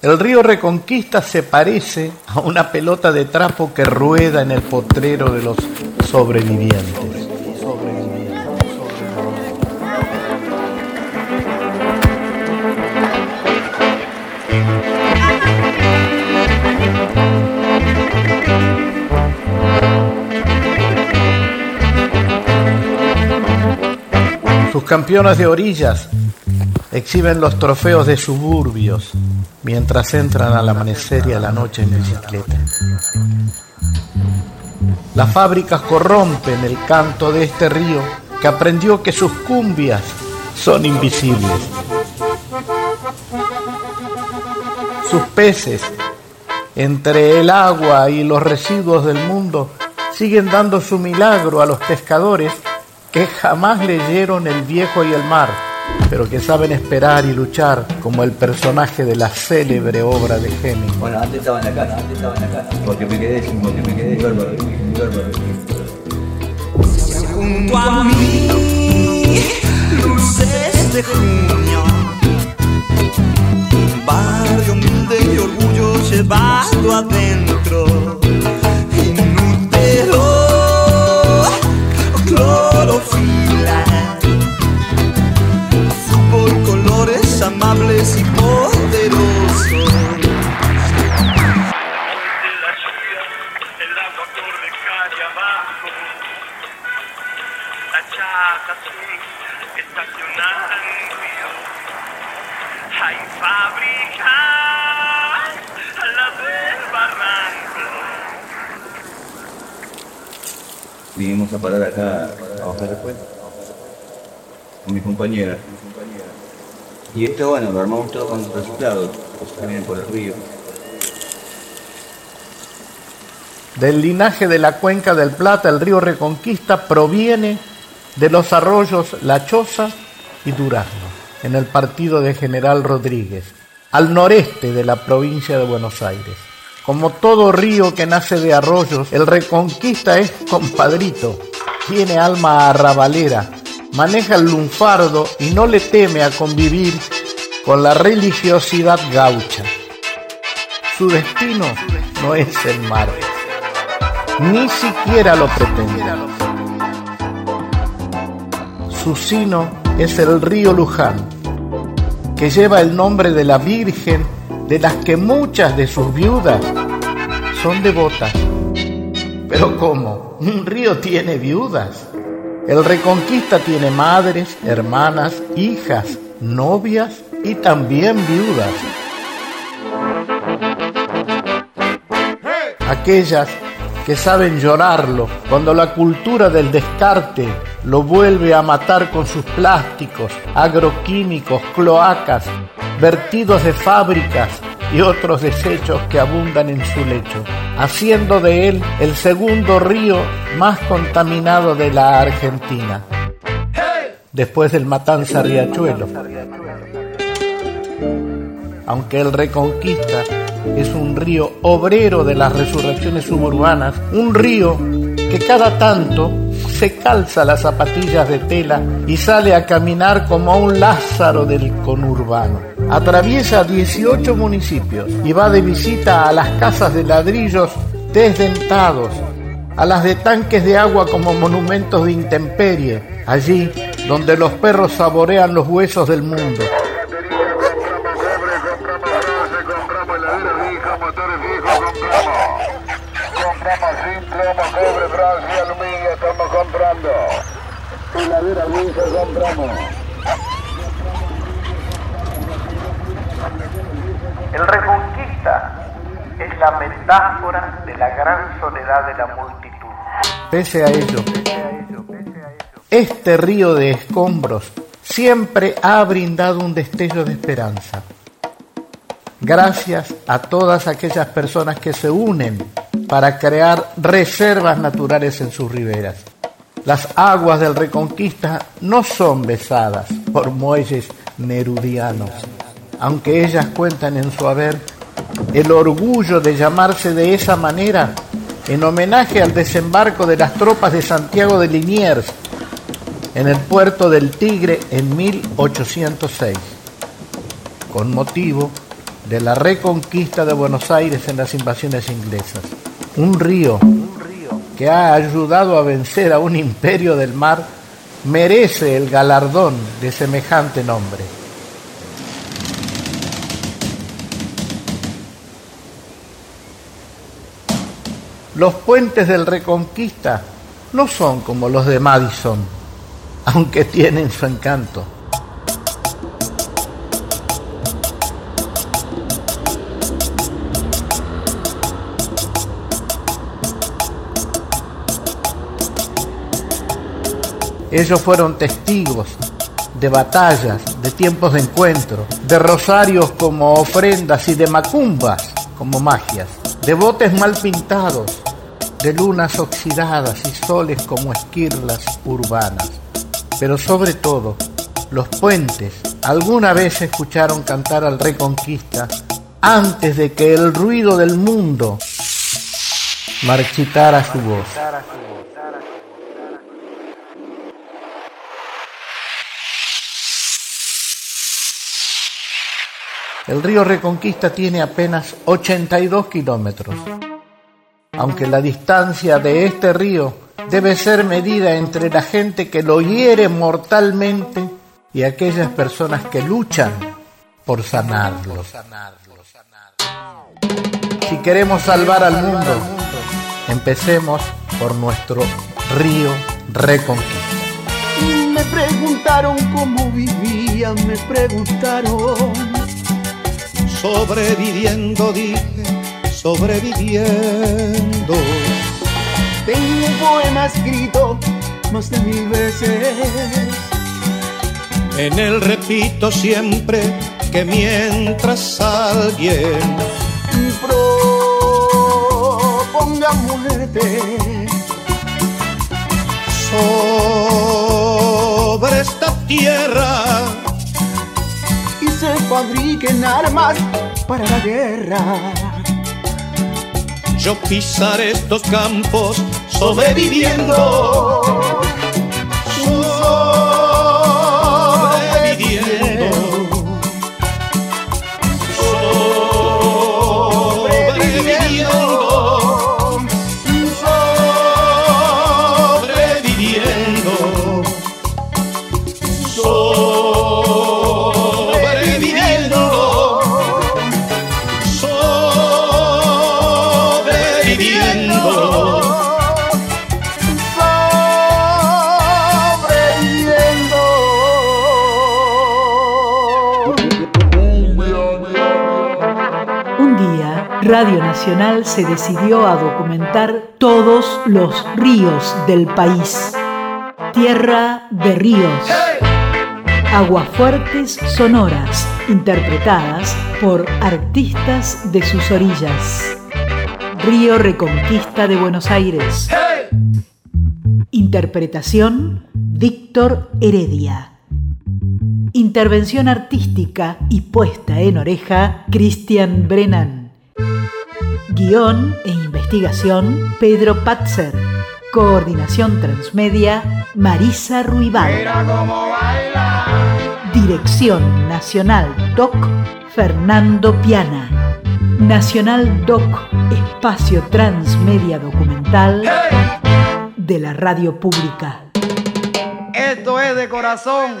El río Reconquista se parece a una pelota de trapo que rueda en el potrero de los sobrevivientes. Sus campeonas de orillas exhiben los trofeos de suburbios mientras entran al amanecer y a la noche en bicicleta. Las fábricas corrompen el canto de este río que aprendió que sus cumbias son invisibles. Sus peces, entre el agua y los residuos del mundo, siguen dando su milagro a los pescadores que jamás leyeron El viejo y el mar, pero que saben esperar y luchar como el personaje de la célebre obra de Hemingway. Bueno, antes estaba en la casa, antes estaba en la casa. Porque me quedé sin, porque me quedé bárbaro. Junto a mí, luces de junio. Barrio humilde y orgullo llevado adentro. Inútero, La chata azul estacionada en un río. Hay fábrica a la del barranco. Vinimos a parar acá a bajar después. Con mis compañeras. Y esto, bueno, lo armamos todo con reciclado, cosas que vienen por el río. Del linaje de la cuenca del Plata, el río Reconquista proviene de los arroyos La Choza y Durazno, en el partido de General Rodríguez, al noreste de la provincia de Buenos Aires. Como todo río que nace de arroyos, el Reconquista es compadrito, tiene alma arrabalera, maneja el lunfardo y no le teme a convivir con la religiosidad gaucha. Su destino no es el mar, ni siquiera lo pretende. Su sino es el río Luján, que lleva el nombre de la Virgen, de las que muchas de sus viudas son devotas. Pero ¿cómo? ¿Un río tiene viudas? El Reconquista tiene madres, hermanas, hijas, novias y también viudas. Aquellas que saben llorarlo cuando la cultura del descarte lo vuelve a matar con sus plásticos, agroquímicos, cloacas, vertidos de fábricas y otros desechos que abundan en su lecho, haciendo de él el segundo río más contaminado de la Argentina, después del Matanza Riachuelo. Aunque el Reconquista es un río obrero de las resurrecciones suburbanas, un río que cada tanto se calza las zapatillas de tela y sale a caminar como un Lázaro del conurbano. Atraviesa 18 municipios y va de visita a las casas de ladrillos desdentados, a las de tanques de agua como monumentos de intemperie, allí donde los perros saborean los huesos del mundo. Compramos plomo, cobre, bronce comprando. Heladera vieja, compramos. El Reconquista es la metáfora de la gran soledad de la multitud. Pese a ello, este río de escombros siempre ha brindado un destello de esperanza. Gracias a todas aquellas personas que se unen para crear reservas naturales en sus riberas. Las aguas del Reconquista no son besadas por muelles nerudianos, aunque ellas cuentan en su haber el orgullo de llamarse de esa manera en homenaje al desembarco de las tropas de Santiago de Liniers en el puerto del Tigre en 1806, con motivo de la reconquista de Buenos Aires en las invasiones inglesas. Un río que ha ayudado a vencer a un imperio del mar merece el galardón de semejante nombre. Los puentes del Reconquista no son como los de Madison, aunque tienen su encanto. Ellos fueron testigos de batallas, de tiempos de encuentro, de rosarios como ofrendas y de macumbas como magias, de botes mal pintados, de lunas oxidadas y soles como esquirlas urbanas. Pero sobre todo, los puentes alguna vez escucharon cantar al Reconquista antes de que el ruido del mundo marchitara su voz. El río Reconquista tiene apenas 82 kilómetros, aunque la distancia de este río debe ser medida entre la gente que lo hiere mortalmente y aquellas personas que luchan por sanarlo. Si queremos salvar al mundo, empecemos por nuestro río Reconquista. Me preguntaron cómo vivía, me preguntaron Sobreviviendo, dije, sobreviviendo. Tengo un poema escrito más de mil veces. En él repito siempre que mientras alguien proponga muerte sobre esta tierra fabriquen armas para la guerra. Yo pisaré estos campos sobreviviendo. Radio Nacional se decidió a documentar todos los ríos del país. Tierra de ríos. Aguafuertes sonoras, interpretadas por artistas de sus orillas. Río Reconquista de Buenos Aires. Interpretación Víctor Heredia. Intervención artística y puesta en oreja Cristian Brennan. Guión e investigación, Pedro Patzer. Coordinación Transmedia, Marisa Ruibal. Dirección Nacional DOC, Fernando Piana. Nacional DOC, espacio transmedia documental de la radio pública. Esto es de corazón.